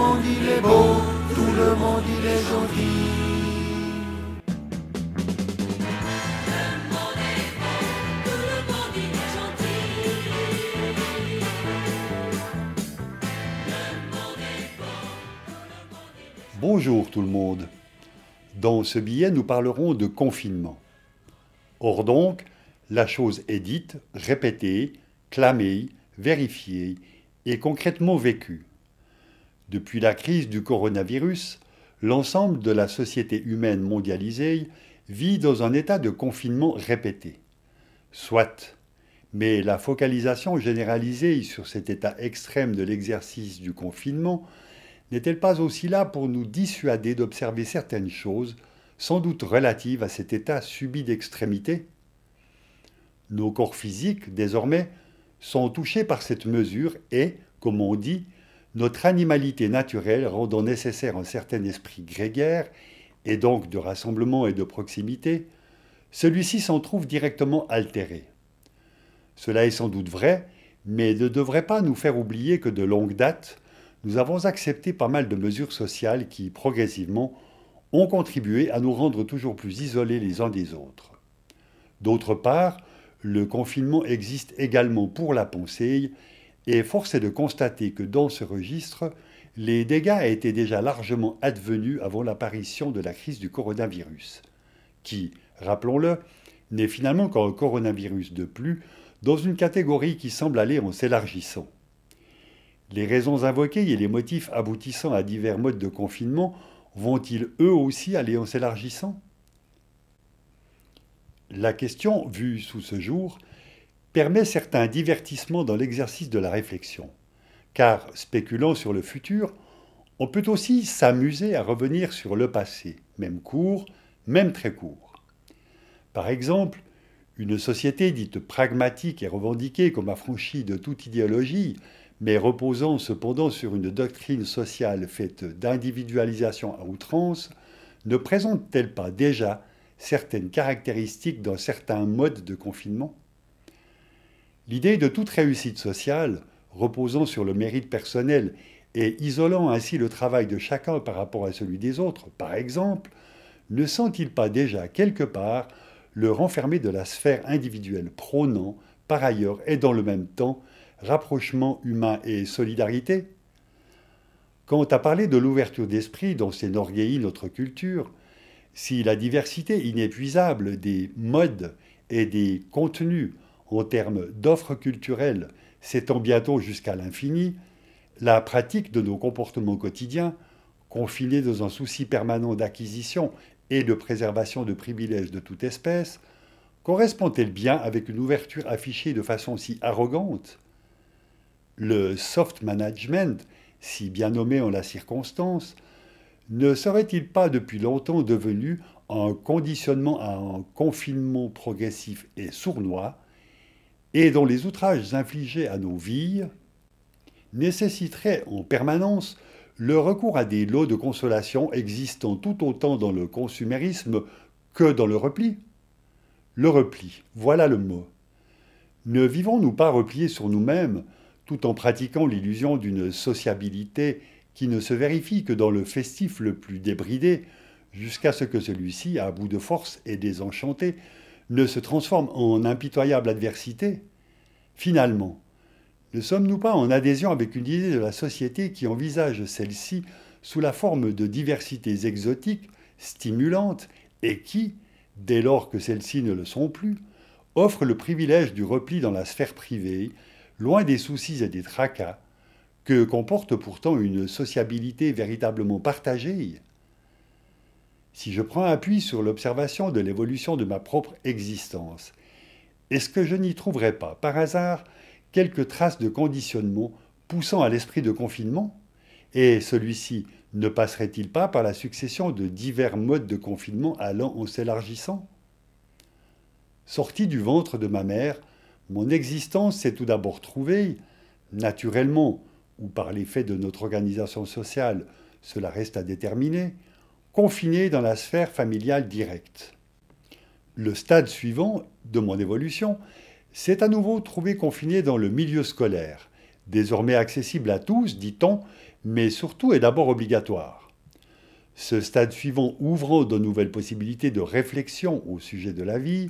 monde il est beau, tout le monde il est gentil. Bonjour tout le monde. Dans ce billet, nous parlerons de confinement. Or donc, la chose est dite, répétée, clamée, vérifiée et concrètement vécue. Depuis la crise du coronavirus, l'ensemble de la société humaine mondialisée vit dans un état de confinement répété. Soit, mais la focalisation généralisée sur cet état extrême de l'exercice du confinement n'est-elle pas aussi là pour nous dissuader d'observer certaines choses, sans doute relatives à cet état subi d'extrémité? Nos corps physiques, désormais, sont touchés par cette mesure et, comme on dit, notre animalité naturelle rendant nécessaire un certain esprit grégaire, et donc de rassemblement et de proximité, celui-ci s'en trouve directement altéré. Cela est sans doute vrai, mais ne devrait pas nous faire oublier que de longue date, nous avons accepté pas mal de mesures sociales qui, progressivement, ont contribué à nous rendre toujours plus isolés les uns des autres. D'autre part, le confinement existe également pour la pensée, et force est de constater que dans ce registre, les dégâts étaient déjà largement advenus avant l'apparition de la crise du coronavirus, qui, rappelons-le, n'est finalement qu'un coronavirus de plus dans une catégorie qui semble aller en s'élargissant. Les raisons invoquées et les motifs aboutissant à divers modes de confinement vont-ils eux aussi aller en s'élargissant? La question, vue sous ce jour, permet certains divertissements dans l'exercice de la réflexion, car spéculant sur le futur, on peut aussi s'amuser à revenir sur le passé, même court, même très court. Par exemple, une société dite pragmatique et revendiquée comme affranchie de toute idéologie, mais reposant cependant sur une doctrine sociale faite d'individualisation à outrance, ne présente-t-elle pas déjà certaines caractéristiques d'un certain mode de confinement? L'idée de toute réussite sociale, reposant sur le mérite personnel et isolant ainsi le travail de chacun par rapport à celui des autres, par exemple, ne sent-il pas déjà quelque part le renfermer de la sphère individuelle prônant, par ailleurs et dans le même temps, rapprochement humain et solidarité? Quant à parler de l'ouverture d'esprit dont s'énorgueillit notre culture, si la diversité inépuisable des modes et des contenus en termes d'offres culturelles s'étend bientôt jusqu'à l'infini, la pratique de nos comportements quotidiens, confinés dans un souci permanent d'acquisition et de préservation de privilèges de toute espèce, correspond-elle bien avec une ouverture affichée de façon si arrogante? Le soft management, si bien nommé en la circonstance, ne serait-il pas depuis longtemps devenu un conditionnement à un confinement progressif et sournois et dont les outrages infligés à nos vies nécessiteraient en permanence le recours à des lots de consolation existant tout autant dans le consumérisme que dans le repli Le repli, voilà le mot. Ne vivons-nous pas repliés sur nous-mêmes tout en pratiquant l'illusion d'une sociabilité qui ne se vérifie que dans le festif le plus débridé, jusqu'à ce que celui-ci, à bout de force et désenchanté, ne se transforme en impitoyable adversité Finalement, ne sommes-nous pas en adhésion avec une idée de la société qui envisage celle-ci sous la forme de diversités exotiques, stimulantes, et qui, dès lors que celles-ci ne le sont plus, offre le privilège du repli dans la sphère privée, loin des soucis et des tracas, que comporte pourtant une sociabilité véritablement partagée si je prends appui sur l'observation de l'évolution de ma propre existence, est-ce que je n'y trouverais pas, par hasard, quelques traces de conditionnement poussant à l'esprit de confinement? Et celui-ci ne passerait-il pas par la succession de divers modes de confinement allant en s'élargissant? Sorti du ventre de ma mère, mon existence s'est tout d'abord trouvée, naturellement, ou par l'effet de notre organisation sociale, cela reste à déterminer, confiné dans la sphère familiale directe. Le stade suivant de mon évolution s'est à nouveau trouvé confiné dans le milieu scolaire, désormais accessible à tous, dit-on, mais surtout est d'abord obligatoire. Ce stade suivant ouvrant de nouvelles possibilités de réflexion au sujet de la vie,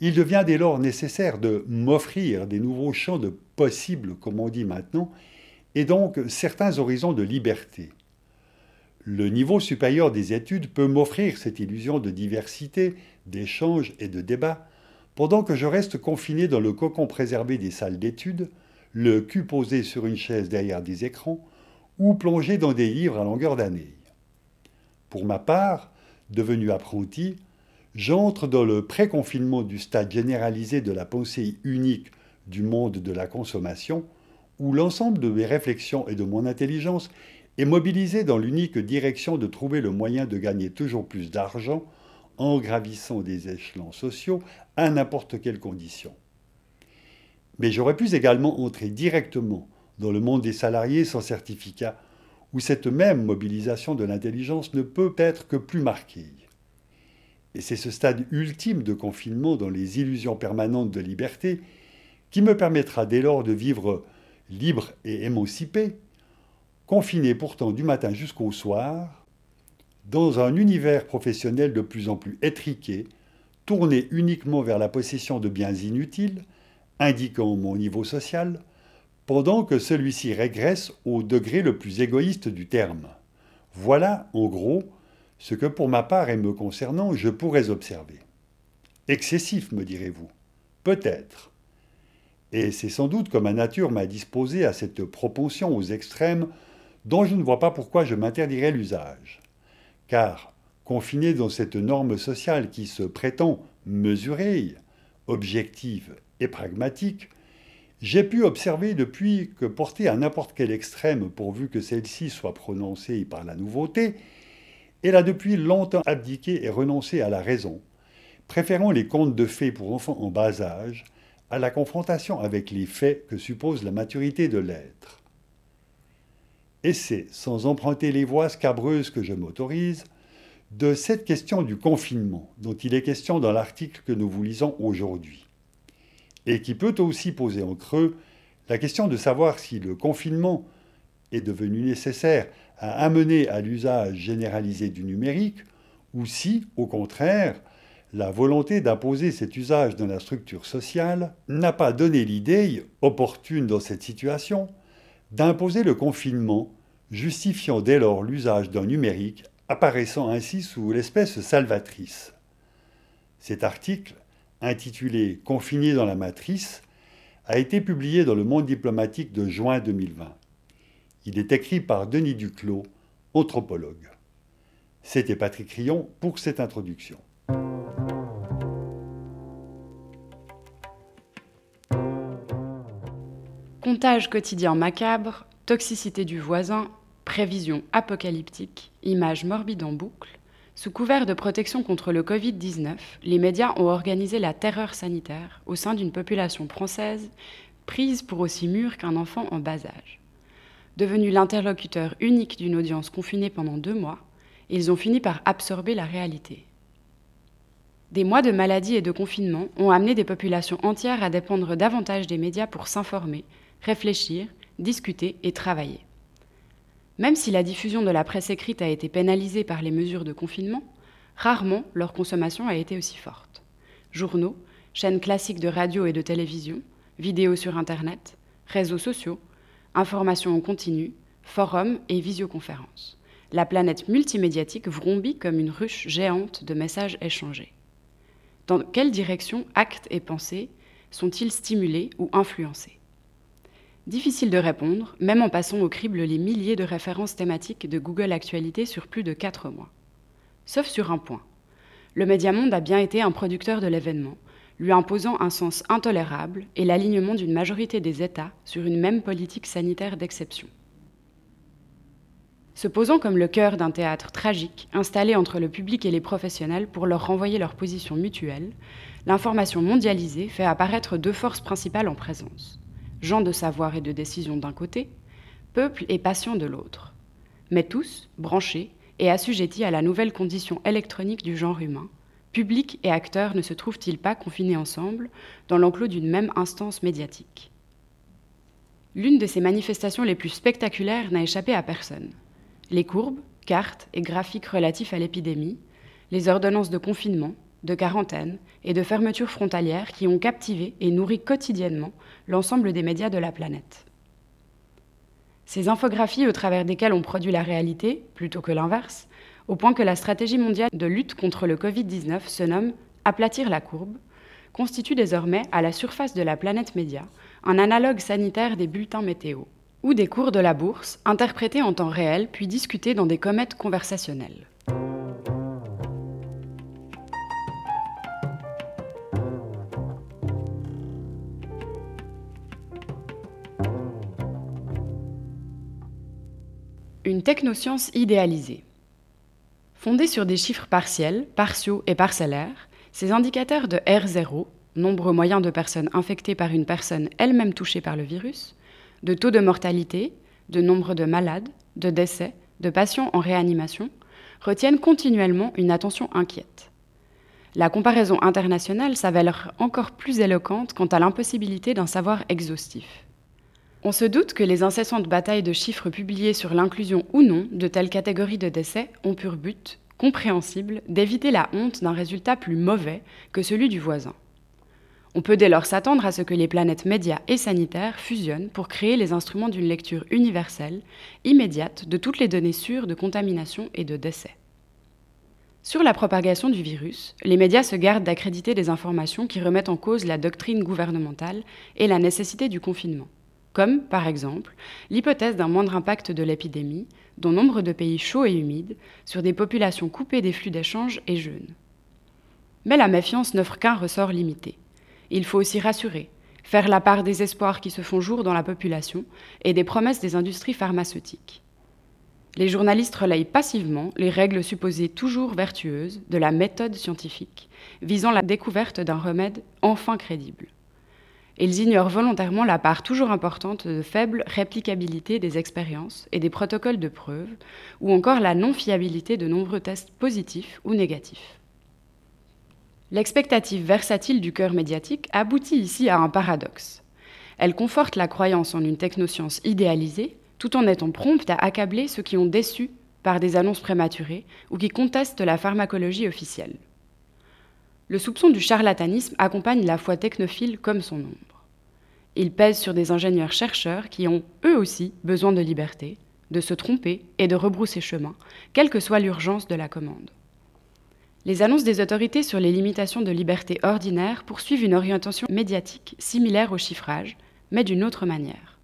il devient dès lors nécessaire de m'offrir des nouveaux champs de possibles, comme on dit maintenant, et donc certains horizons de liberté. Le niveau supérieur des études peut m'offrir cette illusion de diversité, d'échange et de débat, pendant que je reste confiné dans le cocon préservé des salles d'études, le cul posé sur une chaise derrière des écrans, ou plongé dans des livres à longueur d'année. Pour ma part, devenu apprenti, j'entre dans le pré-confinement du stade généralisé de la pensée unique du monde de la consommation, où l'ensemble de mes réflexions et de mon intelligence est mobilisé dans l'unique direction de trouver le moyen de gagner toujours plus d'argent en gravissant des échelons sociaux à n'importe quelle condition. Mais j'aurais pu également entrer directement dans le monde des salariés sans certificat, où cette même mobilisation de l'intelligence ne peut être que plus marquée. Et c'est ce stade ultime de confinement dans les illusions permanentes de liberté qui me permettra dès lors de vivre libre et émancipé, confiné pourtant du matin jusqu'au soir, dans un univers professionnel de plus en plus étriqué, tourné uniquement vers la possession de biens inutiles, indiquant mon niveau social, pendant que celui-ci régresse au degré le plus égoïste du terme. Voilà, en gros, ce que pour ma part et me concernant, je pourrais observer. Excessif, me direz-vous. Peut-être. Et c'est sans doute que ma nature m'a disposé à cette propension aux extrêmes dont je ne vois pas pourquoi je m'interdirais l'usage car, confiné dans cette norme sociale qui se prétend mesurée, objective et pragmatique, j'ai pu observer depuis que porter à n'importe quel extrême pourvu que celle-ci soit prononcée par la nouveauté, elle a depuis longtemps abdiqué et renoncé à la raison, préférant les contes de fées pour enfants en bas âge à la confrontation avec les faits que suppose la maturité de l'être. Et c'est, sans emprunter les voies scabreuses que je m'autorise, de cette question du confinement dont il est question dans l'article que nous vous lisons aujourd'hui, et qui peut aussi poser en creux la question de savoir si le confinement est devenu nécessaire à amener à l'usage généralisé du numérique, ou si, au contraire, la volonté d'imposer cet usage dans la structure sociale n'a pas donné l'idée, opportune dans cette situation, d'imposer le confinement, justifiant dès lors l'usage d'un numérique, apparaissant ainsi sous l'espèce salvatrice. Cet article, intitulé Confiné dans la matrice, a été publié dans le Monde diplomatique de juin 2020. Il est écrit par Denis Duclos, anthropologue. C'était Patrick Rion pour cette introduction. Comptage quotidien macabre, toxicité du voisin, prévision apocalyptique, images morbides en boucle, sous couvert de protection contre le Covid-19, les médias ont organisé la terreur sanitaire au sein d'une population française prise pour aussi mûre qu'un enfant en bas âge. Devenu l'interlocuteur unique d'une audience confinée pendant deux mois, ils ont fini par absorber la réalité. Des mois de maladie et de confinement ont amené des populations entières à dépendre davantage des médias pour s'informer, réfléchir, discuter et travailler. Même si la diffusion de la presse écrite a été pénalisée par les mesures de confinement, rarement leur consommation a été aussi forte. Journaux, chaînes classiques de radio et de télévision, vidéos sur Internet, réseaux sociaux, informations en continu, forums et visioconférences. La planète multimédiatique vrombit comme une ruche géante de messages échangés. Dans quelle direction actes et pensées sont-ils stimulés ou influencés? Difficile de répondre, même en passant au crible les milliers de références thématiques de Google Actualité sur plus de 4 mois. Sauf sur un point. Le Médiamonde a bien été un producteur de l'événement, lui imposant un sens intolérable et l'alignement d'une majorité des États sur une même politique sanitaire d'exception. Se posant comme le cœur d'un théâtre tragique installé entre le public et les professionnels pour leur renvoyer leur position mutuelle, l'information mondialisée fait apparaître deux forces principales en présence gens de savoir et de décision d'un côté, peuple et patient de l'autre, mais tous branchés et assujettis à la nouvelle condition électronique du genre humain, public et acteurs ne se trouvent-ils pas confinés ensemble dans l'enclos d'une même instance médiatique? L'une de ces manifestations les plus spectaculaires n'a échappé à personne. Les courbes, cartes et graphiques relatifs à l'épidémie, les ordonnances de confinement, de quarantaine et de fermeture frontalière qui ont captivé et nourri quotidiennement l'ensemble des médias de la planète. Ces infographies au travers desquelles on produit la réalité, plutôt que l'inverse, au point que la stratégie mondiale de lutte contre le Covid-19 se nomme Aplatir la courbe, constituent désormais à la surface de la planète média un analogue sanitaire des bulletins météo ou des cours de la bourse interprétés en temps réel puis discutés dans des comètes conversationnelles. Une technoscience idéalisée. Fondée sur des chiffres partiels, partiaux et parcellaires, ces indicateurs de R0, nombre moyen de personnes infectées par une personne elle-même touchée par le virus, de taux de mortalité, de nombre de malades, de décès, de patients en réanimation, retiennent continuellement une attention inquiète. La comparaison internationale s'avère encore plus éloquente quant à l'impossibilité d'un savoir exhaustif. On se doute que les incessantes batailles de chiffres publiées sur l'inclusion ou non de telles catégories de décès ont pour but, compréhensible, d'éviter la honte d'un résultat plus mauvais que celui du voisin. On peut dès lors s'attendre à ce que les planètes médias et sanitaires fusionnent pour créer les instruments d'une lecture universelle, immédiate, de toutes les données sûres de contamination et de décès. Sur la propagation du virus, les médias se gardent d'accréditer des informations qui remettent en cause la doctrine gouvernementale et la nécessité du confinement comme, par exemple, l'hypothèse d'un moindre impact de l'épidémie, dans nombre de pays chauds et humides, sur des populations coupées des flux d'échanges et jeunes. Mais la méfiance n'offre qu'un ressort limité. Il faut aussi rassurer, faire la part des espoirs qui se font jour dans la population et des promesses des industries pharmaceutiques. Les journalistes relayent passivement les règles supposées toujours vertueuses de la méthode scientifique, visant la découverte d'un remède enfin crédible ils ignorent volontairement la part toujours importante de faible réplicabilité des expériences et des protocoles de preuve, ou encore la non-fiabilité de nombreux tests positifs ou négatifs. L'expectative versatile du cœur médiatique aboutit ici à un paradoxe. Elle conforte la croyance en une technoscience idéalisée, tout en étant prompte à accabler ceux qui ont déçu par des annonces prématurées ou qui contestent la pharmacologie officielle. Le soupçon du charlatanisme accompagne la foi technophile comme son nombre. Il pèse sur des ingénieurs-chercheurs qui ont, eux aussi, besoin de liberté, de se tromper et de rebrousser chemin, quelle que soit l'urgence de la commande. Les annonces des autorités sur les limitations de liberté ordinaire poursuivent une orientation médiatique similaire au chiffrage, mais d'une autre manière.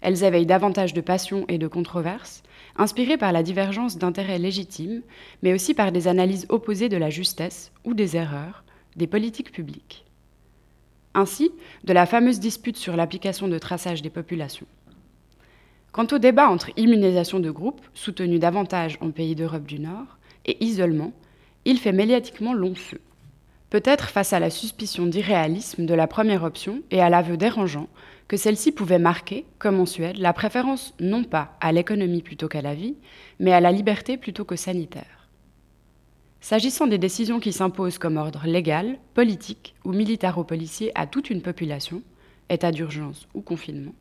Elles éveillent davantage de passion et de controverses, inspirées par la divergence d'intérêts légitimes, mais aussi par des analyses opposées de la justesse ou des erreurs des politiques publiques. Ainsi, de la fameuse dispute sur l'application de traçage des populations. Quant au débat entre immunisation de groupe, soutenu davantage en pays d'Europe du Nord, et isolement, il fait médiatiquement long feu. Peut-être face à la suspicion d'irréalisme de la première option et à l'aveu dérangeant que celle-ci pouvait marquer, comme en Suède, la préférence non pas à l'économie plutôt qu'à la vie, mais à la liberté plutôt que sanitaire. S'agissant des décisions qui s'imposent comme ordre légal, politique ou militaro-policier à toute une population, état d'urgence ou confinement,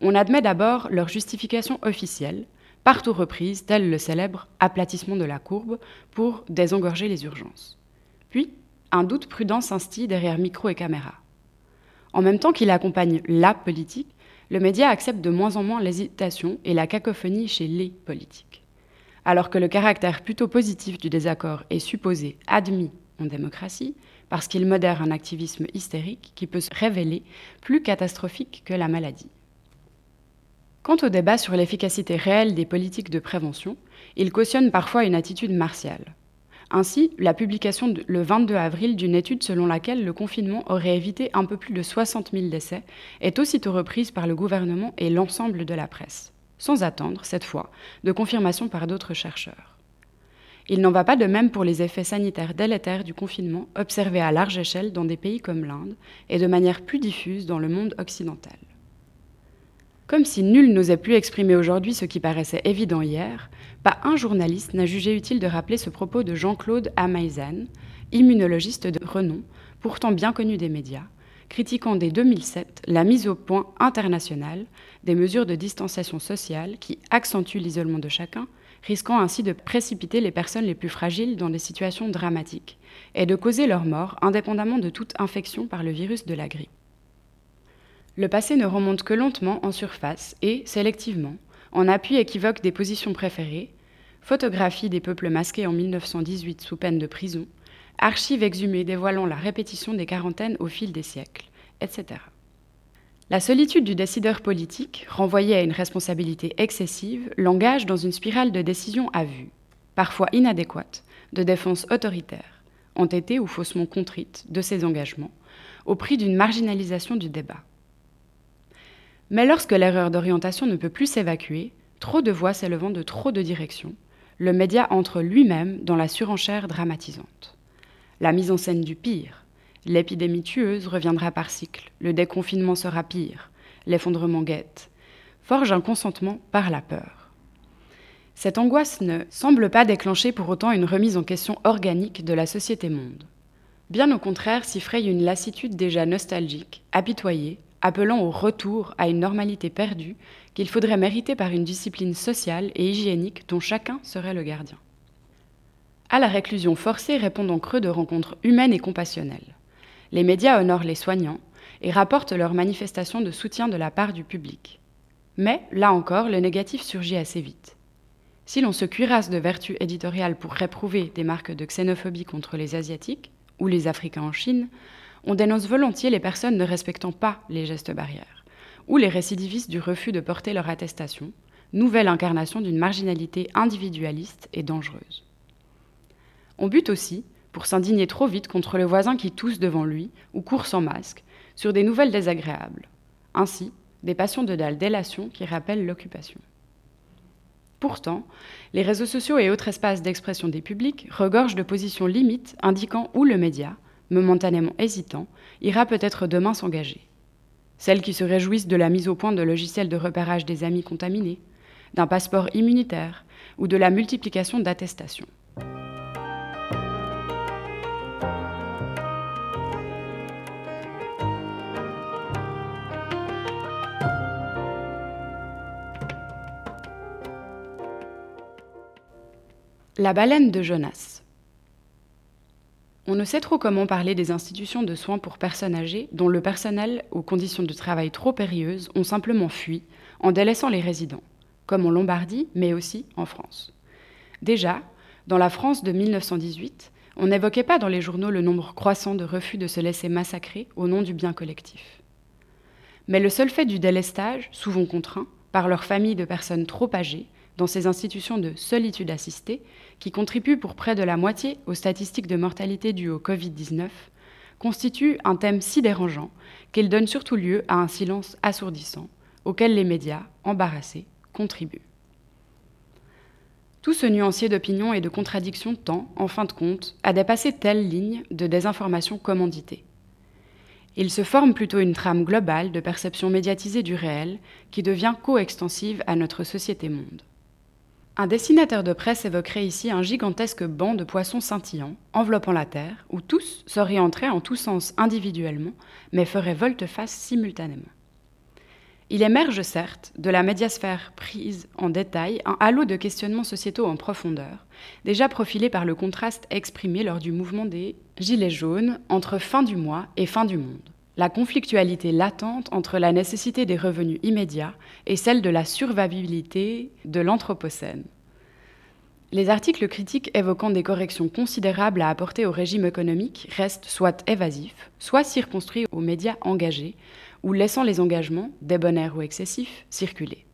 on admet d'abord leur justification officielle, partout reprise, tel le célèbre aplatissement de la courbe pour désengorger les urgences. Puis, un doute prudent s'instille derrière micro et caméra. En même temps qu'il accompagne la politique, le média accepte de moins en moins l'hésitation et la cacophonie chez les politiques. Alors que le caractère plutôt positif du désaccord est supposé admis en démocratie, parce qu'il modère un activisme hystérique qui peut se révéler plus catastrophique que la maladie. Quant au débat sur l'efficacité réelle des politiques de prévention, il cautionne parfois une attitude martiale. Ainsi, la publication le 22 avril d'une étude selon laquelle le confinement aurait évité un peu plus de 60 000 décès est aussitôt reprise par le gouvernement et l'ensemble de la presse, sans attendre, cette fois, de confirmation par d'autres chercheurs. Il n'en va pas de même pour les effets sanitaires délétères du confinement observés à large échelle dans des pays comme l'Inde et de manière plus diffuse dans le monde occidental. Comme si nul n'osait plus exprimer aujourd'hui ce qui paraissait évident hier, pas un journaliste n'a jugé utile de rappeler ce propos de Jean-Claude Amaizan, immunologiste de renom, pourtant bien connu des médias, critiquant dès 2007 la mise au point internationale des mesures de distanciation sociale qui accentuent l'isolement de chacun, risquant ainsi de précipiter les personnes les plus fragiles dans des situations dramatiques et de causer leur mort indépendamment de toute infection par le virus de la grippe. Le passé ne remonte que lentement en surface et, sélectivement, en appui équivoque des positions préférées, photographie des peuples masqués en 1918 sous peine de prison, archives exhumées dévoilant la répétition des quarantaines au fil des siècles, etc. La solitude du décideur politique, renvoyé à une responsabilité excessive, l'engage dans une spirale de décisions à vue, parfois inadéquate, de défense autoritaire, entêtée ou faussement contrite de ses engagements, au prix d'une marginalisation du débat. Mais lorsque l'erreur d'orientation ne peut plus s'évacuer, trop de voix s'élevant de trop de directions, le média entre lui-même dans la surenchère dramatisante. La mise en scène du pire, l'épidémie tueuse reviendra par cycle, le déconfinement sera pire, l'effondrement guette, forge un consentement par la peur. Cette angoisse ne semble pas déclencher pour autant une remise en question organique de la société monde. Bien au contraire s'y fraye une lassitude déjà nostalgique, apitoyée, appelant au retour à une normalité perdue qu'il faudrait mériter par une discipline sociale et hygiénique dont chacun serait le gardien. À la réclusion forcée répondent en creux de rencontres humaines et compassionnelles. Les médias honorent les soignants et rapportent leurs manifestations de soutien de la part du public. Mais, là encore, le négatif surgit assez vite. Si l'on se cuirasse de vertu éditoriale pour réprouver des marques de xénophobie contre les Asiatiques ou les Africains en Chine, on dénonce volontiers les personnes ne respectant pas les gestes barrières, ou les récidivistes du refus de porter leur attestation, nouvelle incarnation d'une marginalité individualiste et dangereuse. On bute aussi, pour s'indigner trop vite contre le voisin qui tousse devant lui ou court sans masque, sur des nouvelles désagréables. Ainsi, des passions de dalle délation qui rappellent l'occupation. Pourtant, les réseaux sociaux et autres espaces d'expression des publics regorgent de positions limites indiquant où le média, momentanément hésitant, ira peut-être demain s'engager. Celles qui se réjouissent de la mise au point de logiciels de repérage des amis contaminés, d'un passeport immunitaire ou de la multiplication d'attestations. La baleine de Jonas. On ne sait trop comment parler des institutions de soins pour personnes âgées dont le personnel, aux conditions de travail trop périlleuses, ont simplement fui en délaissant les résidents, comme en Lombardie, mais aussi en France. Déjà, dans la France de 1918, on n'évoquait pas dans les journaux le nombre croissant de refus de se laisser massacrer au nom du bien collectif. Mais le seul fait du délestage, souvent contraint, par leur famille de personnes trop âgées, dans ces institutions de solitude assistée, qui contribuent pour près de la moitié aux statistiques de mortalité dues au Covid-19, constitue un thème si dérangeant qu'il donne surtout lieu à un silence assourdissant, auquel les médias, embarrassés, contribuent. Tout ce nuancier d'opinion et de contradictions tend, en fin de compte, à dépasser telle ligne de désinformation commanditée. Il se forme plutôt une trame globale de perception médiatisée du réel qui devient coextensive à notre société monde. Un dessinateur de presse évoquerait ici un gigantesque banc de poissons scintillants, enveloppant la Terre, où tous s'orienteraient en tous sens individuellement, mais feraient volte-face simultanément. Il émerge certes de la médiasphère prise en détail un halo de questionnements sociétaux en profondeur, déjà profilé par le contraste exprimé lors du mouvement des Gilets jaunes entre fin du mois et fin du monde la conflictualité latente entre la nécessité des revenus immédiats et celle de la survivabilité de l'Anthropocène. Les articles critiques évoquant des corrections considérables à apporter au régime économique restent soit évasifs, soit circonscrits aux médias engagés, ou laissant les engagements, débonnaires ou excessifs, circuler.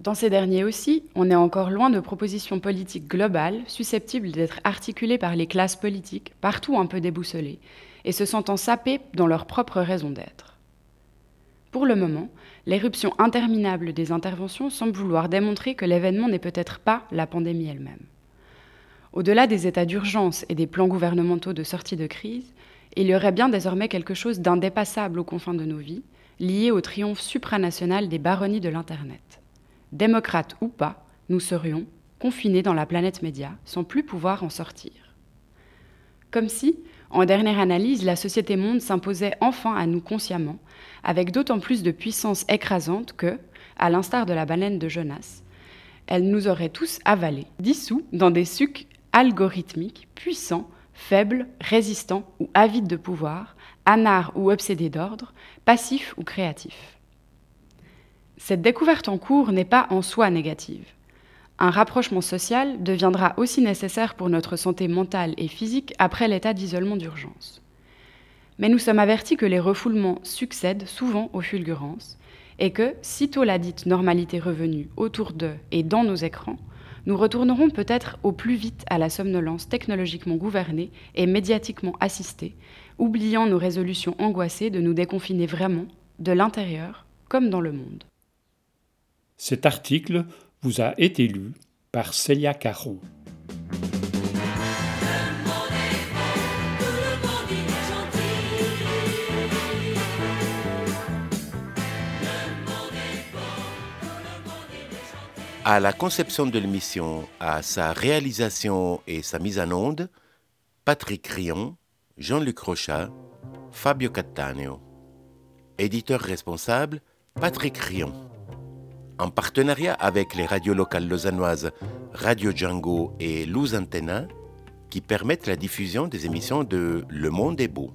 Dans ces derniers aussi, on est encore loin de propositions politiques globales susceptibles d'être articulées par les classes politiques, partout un peu déboussolées, et se sentant sapés dans leur propre raison d'être. Pour le moment, l'éruption interminable des interventions semble vouloir démontrer que l'événement n'est peut-être pas la pandémie elle-même. Au-delà des états d'urgence et des plans gouvernementaux de sortie de crise, il y aurait bien désormais quelque chose d'indépassable aux confins de nos vies, lié au triomphe supranational des baronnies de l'Internet. Démocrates ou pas, nous serions, confinés dans la planète média, sans plus pouvoir en sortir. Comme si, En dernière analyse, la société monde s'imposait enfin à nous consciemment, avec d'autant plus de puissance écrasante que, à l'instar de la baleine de Jonas, elle nous aurait tous avalés, dissous dans des sucs algorithmiques, puissants, faibles, résistants ou avides de pouvoir, anards ou obsédés d'ordre, passifs ou créatifs. Cette découverte en cours n'est pas en soi négative. Un rapprochement social deviendra aussi nécessaire pour notre santé mentale et physique après l'état d'isolement d'urgence. Mais nous sommes avertis que les refoulements succèdent souvent aux fulgurances et que, sitôt la dite normalité revenue autour d'eux et dans nos écrans, nous retournerons peut-être au plus vite à la somnolence technologiquement gouvernée et médiatiquement assistée, oubliant nos résolutions angoissées de nous déconfiner vraiment, de l'intérieur comme dans le monde. Cet article vous a été lu par Célia Caron. À la conception de l'émission, à sa réalisation et sa mise en onde, Patrick Rion, Jean-Luc Rochat, Fabio Cattaneo. Éditeur responsable, Patrick Rion. En partenariat avec les radios locales lausannoises Radio Django et Luz qui permettent la diffusion des émissions de Le Monde est beau.